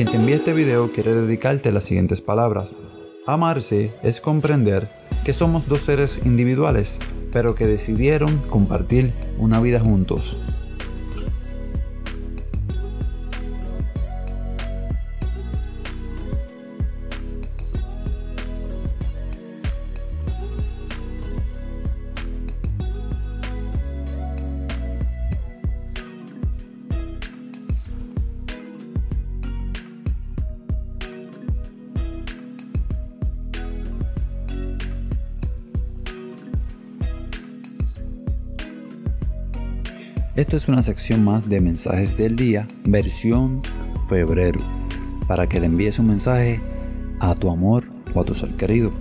Quien te envía este video quiere dedicarte las siguientes palabras. Amarse es comprender que somos dos seres individuales, pero que decidieron compartir una vida juntos. Esto es una sección más de mensajes del día, versión febrero, para que le envíes un mensaje a tu amor o a tu ser querido.